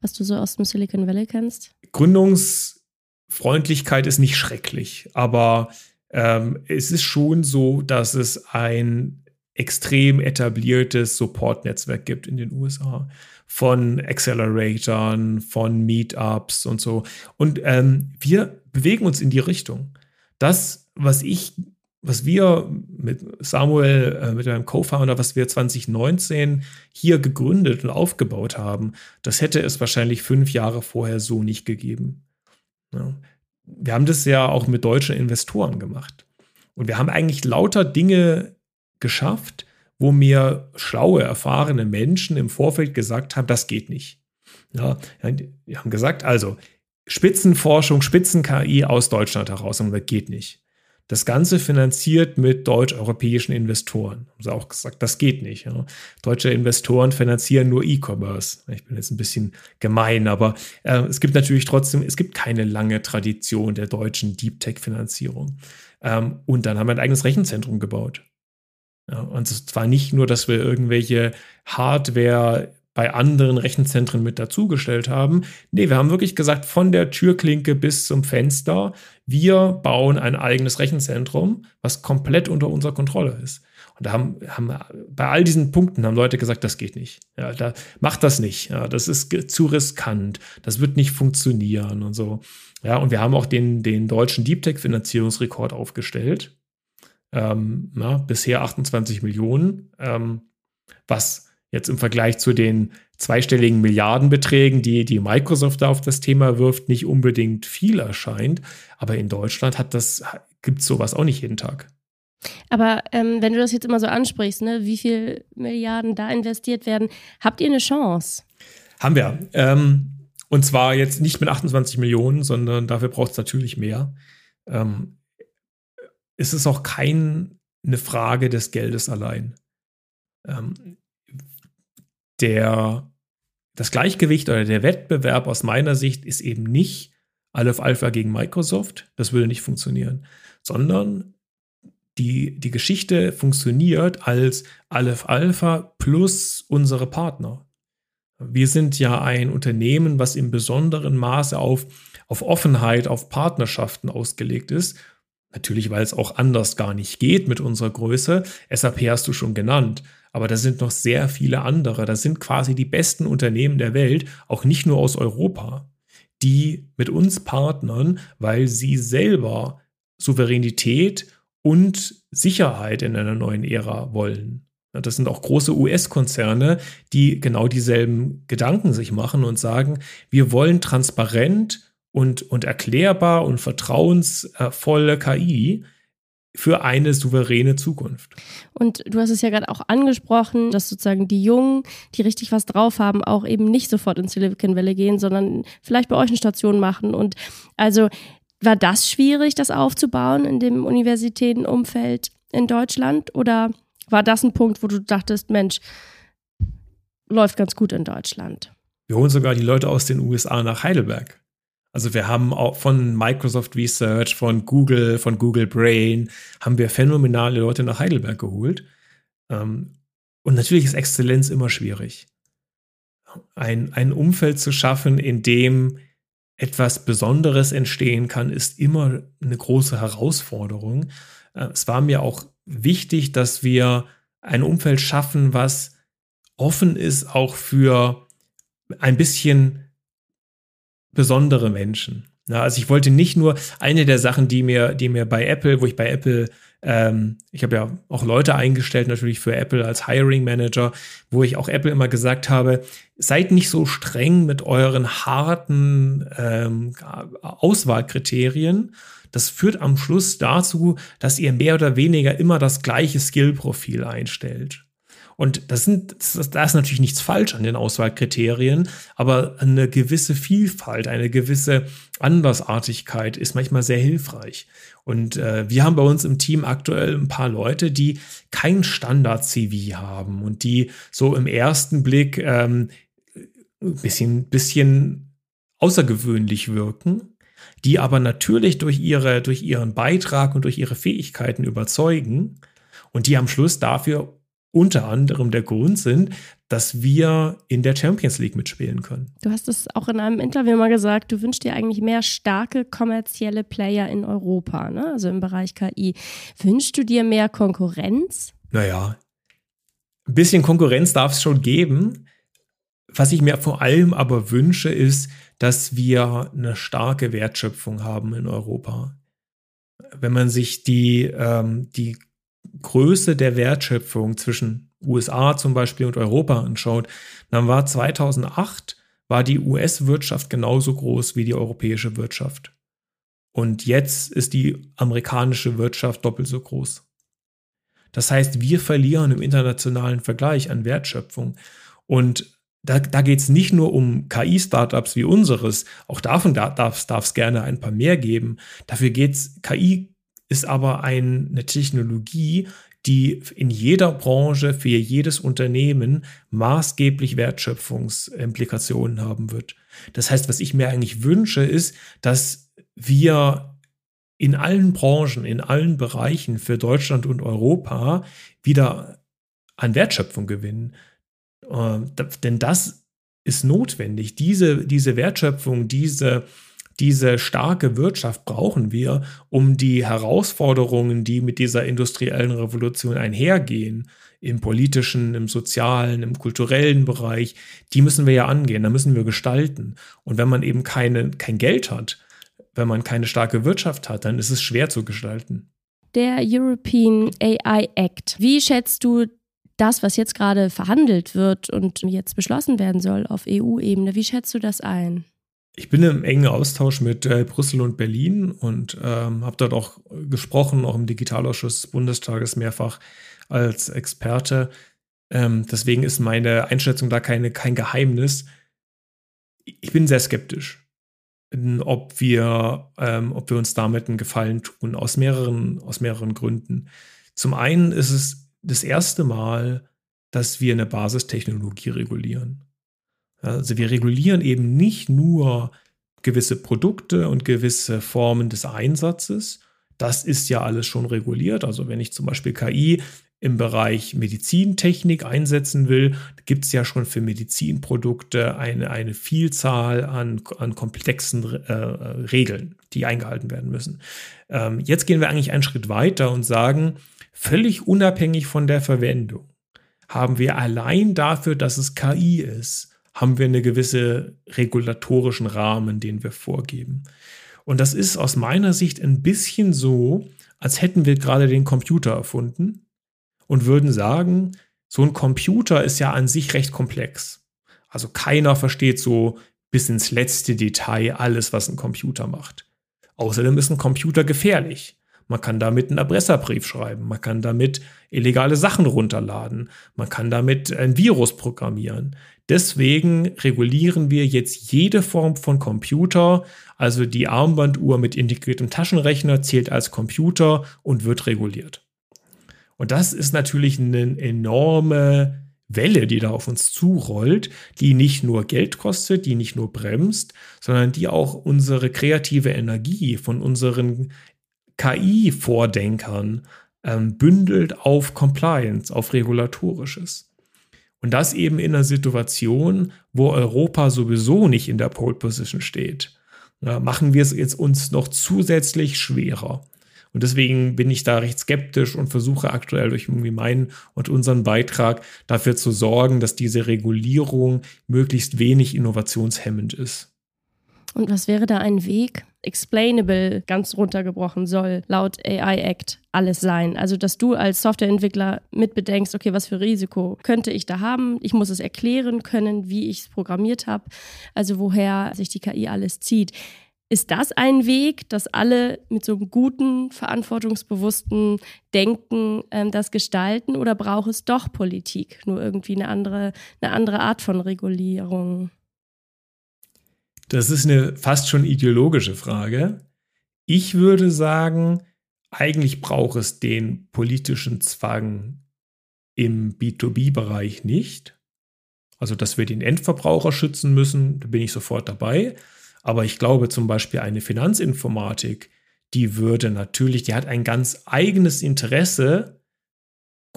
was du so aus dem Silicon Valley kennst? Gründungsfreundlichkeit ist nicht schrecklich, aber ähm, es ist schon so, dass es ein extrem etabliertes Support-Netzwerk gibt in den USA von Acceleratoren, von Meetups und so. Und ähm, wir bewegen uns in die Richtung. Das, was ich, was wir mit Samuel, äh, mit meinem Co-Founder, was wir 2019 hier gegründet und aufgebaut haben, das hätte es wahrscheinlich fünf Jahre vorher so nicht gegeben. Wir haben das ja auch mit deutschen Investoren gemacht. Und wir haben eigentlich lauter Dinge geschafft, wo mir schlaue, erfahrene Menschen im Vorfeld gesagt haben, das geht nicht. Ja, die haben gesagt, also Spitzenforschung, Spitzen-KI aus Deutschland heraus, und das geht nicht. Das Ganze finanziert mit deutsch-europäischen Investoren. Haben sie auch gesagt, das geht nicht. Ja. Deutsche Investoren finanzieren nur E-Commerce. Ich bin jetzt ein bisschen gemein, aber äh, es gibt natürlich trotzdem, es gibt keine lange Tradition der deutschen Deep Tech-Finanzierung. Ähm, und dann haben wir ein eigenes Rechenzentrum gebaut. Ja, und zwar nicht nur, dass wir irgendwelche Hardware bei anderen Rechenzentren mit dazugestellt haben. Nee, wir haben wirklich gesagt, von der Türklinke bis zum Fenster, wir bauen ein eigenes Rechenzentrum, was komplett unter unserer Kontrolle ist. Und da haben, haben bei all diesen Punkten haben Leute gesagt, das geht nicht. Ja, da macht das nicht. Ja, das ist zu riskant. Das wird nicht funktionieren und so. Ja, und wir haben auch den, den deutschen Deep Tech Finanzierungsrekord aufgestellt. Ähm, na, bisher 28 Millionen, ähm, was jetzt im Vergleich zu den zweistelligen Milliardenbeträgen, die, die Microsoft da auf das Thema wirft, nicht unbedingt viel erscheint. Aber in Deutschland hat das, gibt es sowas auch nicht jeden Tag. Aber ähm, wenn du das jetzt immer so ansprichst, ne, wie viel Milliarden da investiert werden, habt ihr eine Chance? Haben wir. Ähm, und zwar jetzt nicht mit 28 Millionen, sondern dafür braucht es natürlich mehr. Ähm, ist es auch keine Frage des Geldes allein. Ähm, der, das Gleichgewicht oder der Wettbewerb aus meiner Sicht ist eben nicht Aleph Alpha gegen Microsoft. Das würde nicht funktionieren. Sondern die, die Geschichte funktioniert als Aleph Alpha plus unsere Partner. Wir sind ja ein Unternehmen, was im besonderen Maße auf, auf Offenheit, auf Partnerschaften ausgelegt ist. Natürlich, weil es auch anders gar nicht geht mit unserer Größe. SAP hast du schon genannt. Aber da sind noch sehr viele andere. Da sind quasi die besten Unternehmen der Welt, auch nicht nur aus Europa, die mit uns partnern, weil sie selber Souveränität und Sicherheit in einer neuen Ära wollen. Das sind auch große US-Konzerne, die genau dieselben Gedanken sich machen und sagen, wir wollen transparent und, und erklärbar und vertrauensvolle KI für eine souveräne Zukunft. Und du hast es ja gerade auch angesprochen, dass sozusagen die Jungen, die richtig was drauf haben, auch eben nicht sofort ins Silicon Valley gehen, sondern vielleicht bei euch eine Station machen. Und also war das schwierig, das aufzubauen in dem Universitätenumfeld in Deutschland? Oder war das ein Punkt, wo du dachtest, Mensch, läuft ganz gut in Deutschland? Wir holen sogar die Leute aus den USA nach Heidelberg. Also wir haben auch von Microsoft Research, von Google, von Google Brain, haben wir phänomenale Leute nach Heidelberg geholt. Ähm, und natürlich ist Exzellenz immer schwierig. Ein, ein Umfeld zu schaffen, in dem etwas Besonderes entstehen kann, ist immer eine große Herausforderung. Äh, es war mir auch wichtig, dass wir ein Umfeld schaffen, was offen ist auch für ein bisschen besondere Menschen. Ja, also ich wollte nicht nur eine der Sachen, die mir, die mir bei Apple, wo ich bei Apple, ähm, ich habe ja auch Leute eingestellt natürlich für Apple als Hiring Manager, wo ich auch Apple immer gesagt habe, seid nicht so streng mit euren harten ähm, Auswahlkriterien. Das führt am Schluss dazu, dass ihr mehr oder weniger immer das gleiche Skillprofil einstellt. Und das sind, das, da ist natürlich nichts falsch an den Auswahlkriterien, aber eine gewisse Vielfalt, eine gewisse Andersartigkeit ist manchmal sehr hilfreich. Und äh, wir haben bei uns im Team aktuell ein paar Leute, die kein Standard-CV haben und die so im ersten Blick ähm, ein bisschen, bisschen außergewöhnlich wirken, die aber natürlich durch, ihre, durch ihren Beitrag und durch ihre Fähigkeiten überzeugen und die am Schluss dafür unter anderem der Grund sind, dass wir in der Champions League mitspielen können. Du hast es auch in einem Interview mal gesagt, du wünschst dir eigentlich mehr starke kommerzielle Player in Europa, ne? also im Bereich KI. Wünschst du dir mehr Konkurrenz? Naja, ein bisschen Konkurrenz darf es schon geben. Was ich mir vor allem aber wünsche, ist, dass wir eine starke Wertschöpfung haben in Europa. Wenn man sich die, ähm, die Größe der Wertschöpfung zwischen USA zum Beispiel und Europa anschaut, dann war 2008 war die US-Wirtschaft genauso groß wie die europäische Wirtschaft. Und jetzt ist die amerikanische Wirtschaft doppelt so groß. Das heißt, wir verlieren im internationalen Vergleich an Wertschöpfung. Und da, da geht es nicht nur um KI-Startups wie unseres, auch davon darf es gerne ein paar mehr geben. Dafür geht es, KI ist aber ein, eine Technologie, die in jeder Branche, für jedes Unternehmen maßgeblich Wertschöpfungsimplikationen haben wird. Das heißt, was ich mir eigentlich wünsche, ist, dass wir in allen Branchen, in allen Bereichen für Deutschland und Europa wieder an Wertschöpfung gewinnen. Äh, denn das ist notwendig. Diese, diese Wertschöpfung, diese diese starke Wirtschaft brauchen wir, um die Herausforderungen, die mit dieser industriellen Revolution einhergehen, im politischen, im sozialen, im kulturellen Bereich, die müssen wir ja angehen, da müssen wir gestalten. Und wenn man eben keine, kein Geld hat, wenn man keine starke Wirtschaft hat, dann ist es schwer zu gestalten. Der European AI Act. Wie schätzt du das, was jetzt gerade verhandelt wird und jetzt beschlossen werden soll auf EU-Ebene, wie schätzt du das ein? Ich bin im engen Austausch mit äh, Brüssel und Berlin und ähm, habe dort auch gesprochen, auch im Digitalausschuss des Bundestages mehrfach als Experte. Ähm, deswegen ist meine Einschätzung da keine, kein Geheimnis. ich bin sehr skeptisch, ob wir, ähm, ob wir uns damit einen Gefallen tun, aus mehreren, aus mehreren Gründen. Zum einen ist es das erste Mal, dass wir eine Basistechnologie regulieren. Also wir regulieren eben nicht nur gewisse Produkte und gewisse Formen des Einsatzes. Das ist ja alles schon reguliert. Also wenn ich zum Beispiel KI im Bereich Medizintechnik einsetzen will, gibt es ja schon für Medizinprodukte eine, eine Vielzahl an, an komplexen äh, Regeln, die eingehalten werden müssen. Ähm, jetzt gehen wir eigentlich einen Schritt weiter und sagen, völlig unabhängig von der Verwendung haben wir allein dafür, dass es KI ist, haben wir eine gewisse regulatorischen Rahmen, den wir vorgeben. Und das ist aus meiner Sicht ein bisschen so, als hätten wir gerade den Computer erfunden und würden sagen, so ein Computer ist ja an sich recht komplex. Also keiner versteht so bis ins letzte Detail alles, was ein Computer macht. Außerdem ist ein Computer gefährlich. Man kann damit einen Erpresserbrief schreiben, man kann damit illegale Sachen runterladen, man kann damit ein Virus programmieren. Deswegen regulieren wir jetzt jede Form von Computer, also die Armbanduhr mit integriertem Taschenrechner zählt als Computer und wird reguliert. Und das ist natürlich eine enorme Welle, die da auf uns zurollt, die nicht nur Geld kostet, die nicht nur bremst, sondern die auch unsere kreative Energie von unseren KI-Vordenkern ähm, bündelt auf Compliance, auf Regulatorisches. Und das eben in einer Situation, wo Europa sowieso nicht in der Pole Position steht. Ja, machen wir es jetzt uns noch zusätzlich schwerer. Und deswegen bin ich da recht skeptisch und versuche aktuell durch irgendwie meinen und unseren Beitrag dafür zu sorgen, dass diese Regulierung möglichst wenig innovationshemmend ist. Und was wäre da ein Weg? Explainable, ganz runtergebrochen, soll laut AI Act alles sein. Also, dass du als Softwareentwickler mitbedenkst, okay, was für Risiko könnte ich da haben? Ich muss es erklären können, wie ich es programmiert habe, also woher sich die KI alles zieht. Ist das ein Weg, dass alle mit so einem guten, verantwortungsbewussten Denken ähm, das gestalten oder braucht es doch Politik, nur irgendwie eine andere, eine andere Art von Regulierung? Das ist eine fast schon ideologische Frage. Ich würde sagen, eigentlich braucht es den politischen Zwang im B2B-Bereich nicht. Also, dass wir den Endverbraucher schützen müssen, da bin ich sofort dabei. Aber ich glaube zum Beispiel eine Finanzinformatik, die würde natürlich, die hat ein ganz eigenes Interesse,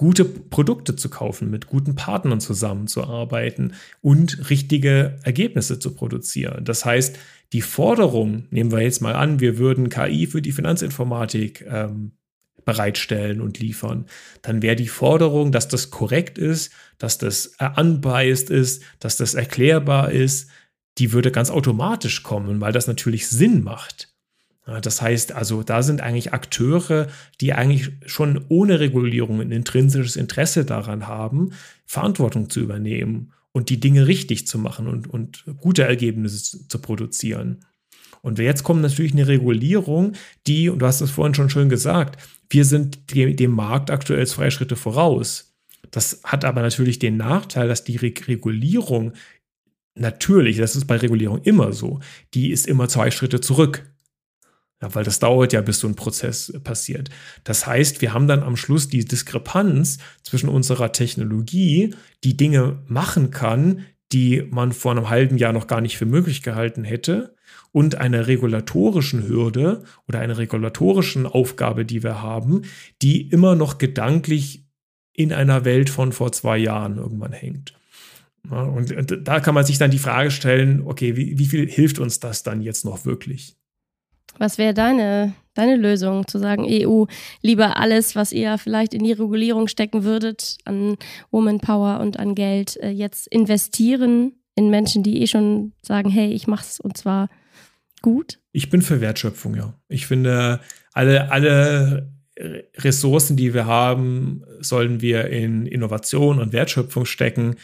gute Produkte zu kaufen, mit guten Partnern zusammenzuarbeiten und richtige Ergebnisse zu produzieren. Das heißt, die Forderung, nehmen wir jetzt mal an, wir würden KI für die Finanzinformatik ähm, bereitstellen und liefern, dann wäre die Forderung, dass das korrekt ist, dass das unbiased ist, dass das erklärbar ist, die würde ganz automatisch kommen, weil das natürlich Sinn macht. Das heißt also, da sind eigentlich Akteure, die eigentlich schon ohne Regulierung ein intrinsisches Interesse daran haben, Verantwortung zu übernehmen und die Dinge richtig zu machen und, und gute Ergebnisse zu produzieren. Und jetzt kommt natürlich eine Regulierung, die, und du hast es vorhin schon schön gesagt, wir sind dem Markt aktuell zwei Schritte voraus. Das hat aber natürlich den Nachteil, dass die Regulierung natürlich, das ist bei Regulierung immer so, die ist immer zwei Schritte zurück. Ja, weil das dauert ja, bis so ein Prozess passiert. Das heißt, wir haben dann am Schluss die Diskrepanz zwischen unserer Technologie, die Dinge machen kann, die man vor einem halben Jahr noch gar nicht für möglich gehalten hätte, und einer regulatorischen Hürde oder einer regulatorischen Aufgabe, die wir haben, die immer noch gedanklich in einer Welt von vor zwei Jahren irgendwann hängt. Und, und, da kann man sich dann die Frage stellen, okay, wie, wie viel hilft uns das dann jetzt noch wirklich? Was wäre deine, deine Lösung, zu sagen, EU, lieber alles, was ihr vielleicht in die Regulierung stecken würdet, an Woman Power und an Geld, äh, jetzt investieren in Menschen, die eh schon sagen, hey, ich mach's und zwar gut? Ich bin für Wertschöpfung, ja. Ich finde, alle, alle Ressourcen, die wir haben, sollen wir in Innovation und Wertschöpfung stecken.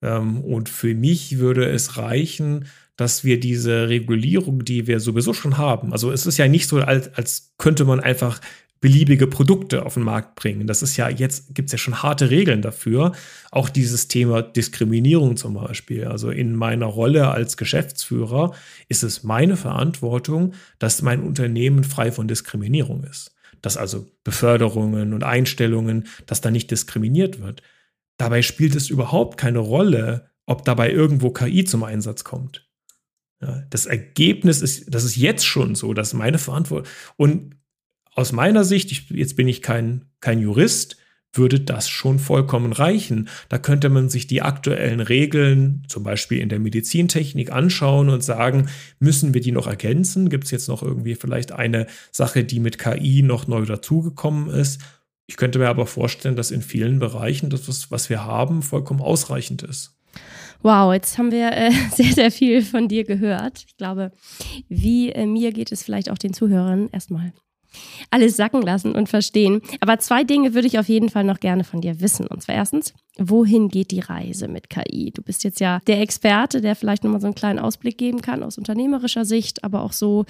Ähm, und für mich würde es reichen, dass wir diese Regulierung, die wir sowieso schon haben, also es ist ja nicht so, als, als könnte man einfach beliebige Produkte auf den Markt bringen. Das ist ja jetzt, gibt es ja schon harte Regeln dafür. Auch dieses Thema Diskriminierung zum Beispiel. Also in meiner Rolle als Geschäftsführer ist es meine Verantwortung, dass mein Unternehmen frei von Diskriminierung ist. Dass also Beförderungen und Einstellungen, dass da nicht diskriminiert wird. Dabei spielt es überhaupt keine Rolle, ob dabei irgendwo KI zum Einsatz kommt. Ja, das Ergebnis ist, das ist jetzt schon so, dass meine Verantwortung und aus meiner Sicht, ich, jetzt bin ich kein, kein Jurist, würde das schon vollkommen reichen. Da könnte man sich die aktuellen Regeln, zum Beispiel in der Medizintechnik, anschauen und sagen, müssen wir die noch ergänzen? Gibt es jetzt noch irgendwie vielleicht eine Sache, die mit KI noch neu dazugekommen ist? Ich könnte mir aber vorstellen, dass in vielen Bereichen das, was wir haben, vollkommen ausreichend ist. Wow, jetzt haben wir äh, sehr, sehr viel von dir gehört. Ich glaube, wie äh, mir geht es vielleicht auch den Zuhörern erstmal alles sacken lassen und verstehen. Aber zwei Dinge würde ich auf jeden Fall noch gerne von dir wissen. Und zwar erstens, wohin geht die Reise mit KI? Du bist jetzt ja der Experte, der vielleicht nochmal so einen kleinen Ausblick geben kann aus unternehmerischer Sicht, aber auch so,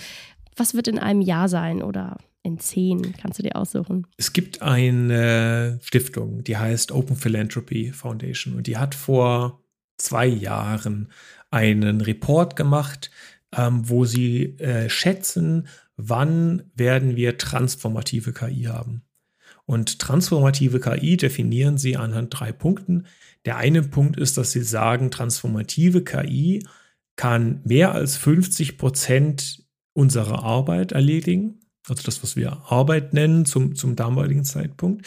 was wird in einem Jahr sein oder in zehn? Kannst du dir aussuchen? Es gibt eine Stiftung, die heißt Open Philanthropy Foundation und die hat vor zwei Jahren einen Report gemacht, ähm, wo sie äh, schätzen, wann werden wir transformative KI haben. Und transformative KI definieren sie anhand drei Punkten. Der eine Punkt ist, dass sie sagen, transformative KI kann mehr als 50 Prozent unserer Arbeit erledigen. Also das, was wir Arbeit nennen zum, zum damaligen Zeitpunkt.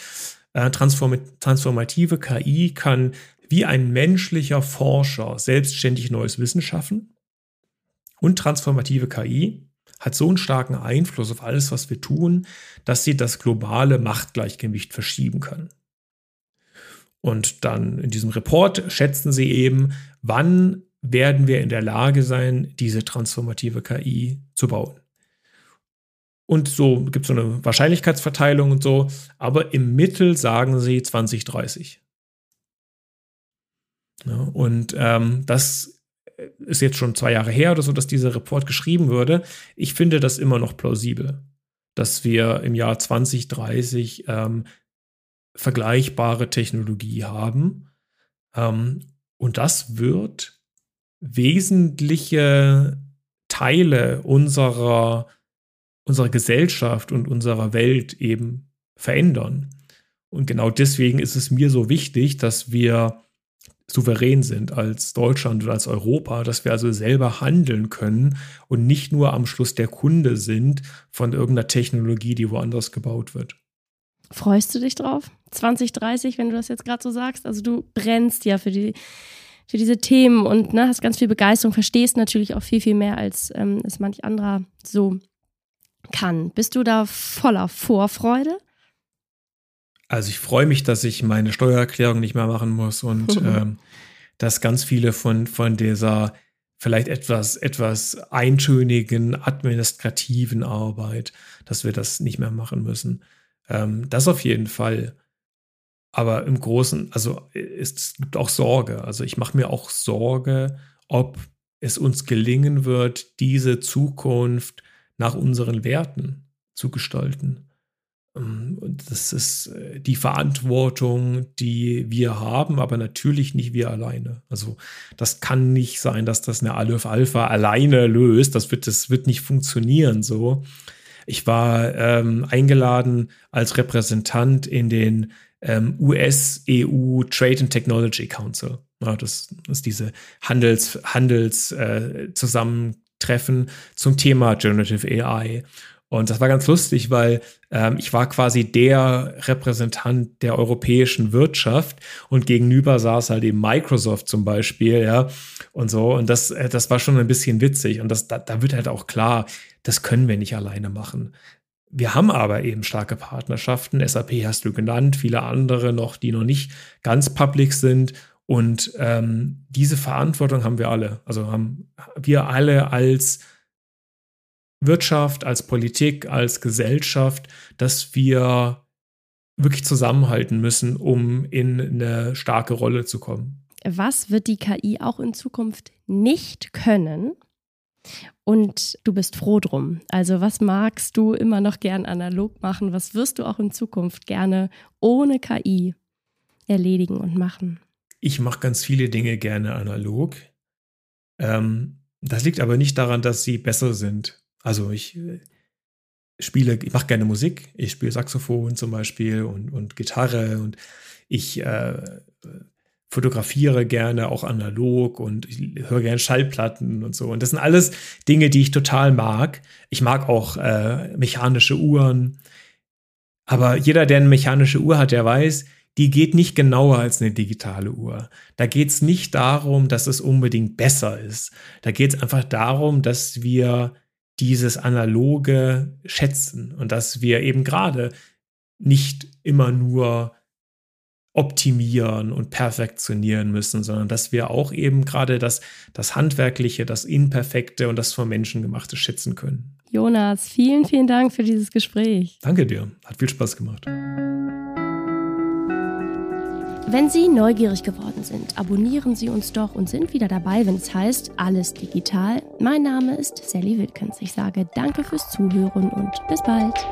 Äh, transformative KI kann wie ein menschlicher Forscher selbstständig neues Wissen schaffen. Und transformative KI hat so einen starken Einfluss auf alles, was wir tun, dass sie das globale Machtgleichgewicht verschieben kann. Und dann in diesem Report schätzen sie eben, wann werden wir in der Lage sein, diese transformative KI zu bauen. Und so gibt es so eine Wahrscheinlichkeitsverteilung und so, aber im Mittel sagen sie 2030. Ja, und ähm, das ist jetzt schon zwei Jahre her oder so, dass dieser Report geschrieben wurde. Ich finde das immer noch plausibel, dass wir im Jahr 2030 ähm, vergleichbare Technologie haben. Ähm, und das wird wesentliche Teile unserer, unserer Gesellschaft und unserer Welt eben verändern. Und genau deswegen ist es mir so wichtig, dass wir souverän sind als Deutschland und als Europa, dass wir also selber handeln können und nicht nur am Schluss der Kunde sind von irgendeiner Technologie, die woanders gebaut wird. Freust du dich drauf? 2030, wenn du das jetzt gerade so sagst? Also du brennst ja für die für diese Themen und ne, hast ganz viel Begeisterung, verstehst natürlich auch viel, viel mehr, als ähm, es manch anderer so kann. Bist du da voller Vorfreude? Also ich freue mich, dass ich meine Steuererklärung nicht mehr machen muss und ähm, dass ganz viele von, von dieser vielleicht etwas, etwas eintönigen administrativen Arbeit, dass wir das nicht mehr machen müssen. Ähm, das auf jeden Fall. Aber im Großen, also es gibt auch Sorge. Also ich mache mir auch Sorge, ob es uns gelingen wird, diese Zukunft nach unseren Werten zu gestalten. Ähm, das ist äh, die Verantwortung, die wir haben, aber natürlich nicht wir alleine. Also das kann nicht sein, dass das eine Aleph Alpha alleine löst. Das wird, das wird nicht funktionieren so. Ich war ähm, eingeladen als Repräsentant in den ähm, US-EU Trade and Technology Council. Ja, das ist diese Handels, Handels äh, zum Thema Generative AI. Und das war ganz lustig, weil ähm, ich war quasi der Repräsentant der europäischen Wirtschaft und gegenüber saß halt eben Microsoft zum Beispiel, ja, und so. Und das, äh, das war schon ein bisschen witzig. Und das, da, da wird halt auch klar, das können wir nicht alleine machen. Wir haben aber eben starke Partnerschaften. SAP hast du genannt, viele andere noch, die noch nicht ganz public sind. Und ähm, diese Verantwortung haben wir alle. Also haben wir alle als Wirtschaft, als Politik, als Gesellschaft, dass wir wirklich zusammenhalten müssen, um in eine starke Rolle zu kommen. Was wird die KI auch in Zukunft nicht können? Und du bist froh drum. Also was magst du immer noch gern analog machen? Was wirst du auch in Zukunft gerne ohne KI erledigen und machen? Ich mache ganz viele Dinge gerne analog. Ähm, das liegt aber nicht daran, dass sie besser sind. Also ich äh, spiele, ich mache gerne Musik. Ich spiele Saxophon zum Beispiel und, und Gitarre und ich äh, fotografiere gerne auch analog und ich höre gerne Schallplatten und so. Und das sind alles Dinge, die ich total mag. Ich mag auch äh, mechanische Uhren. Aber jeder, der eine mechanische Uhr hat, der weiß, die geht nicht genauer als eine digitale Uhr. Da geht es nicht darum, dass es unbedingt besser ist. Da geht es einfach darum, dass wir dieses Analoge schätzen und dass wir eben gerade nicht immer nur optimieren und perfektionieren müssen, sondern dass wir auch eben gerade das, das Handwerkliche, das Imperfekte und das vom Menschen gemachte schätzen können. Jonas, vielen, vielen Dank für dieses Gespräch. Danke dir, hat viel Spaß gemacht. Wenn Sie neugierig geworden sind, abonnieren Sie uns doch und sind wieder dabei, wenn es heißt Alles digital. Mein Name ist Sally Wilkens. Ich sage danke fürs Zuhören und bis bald.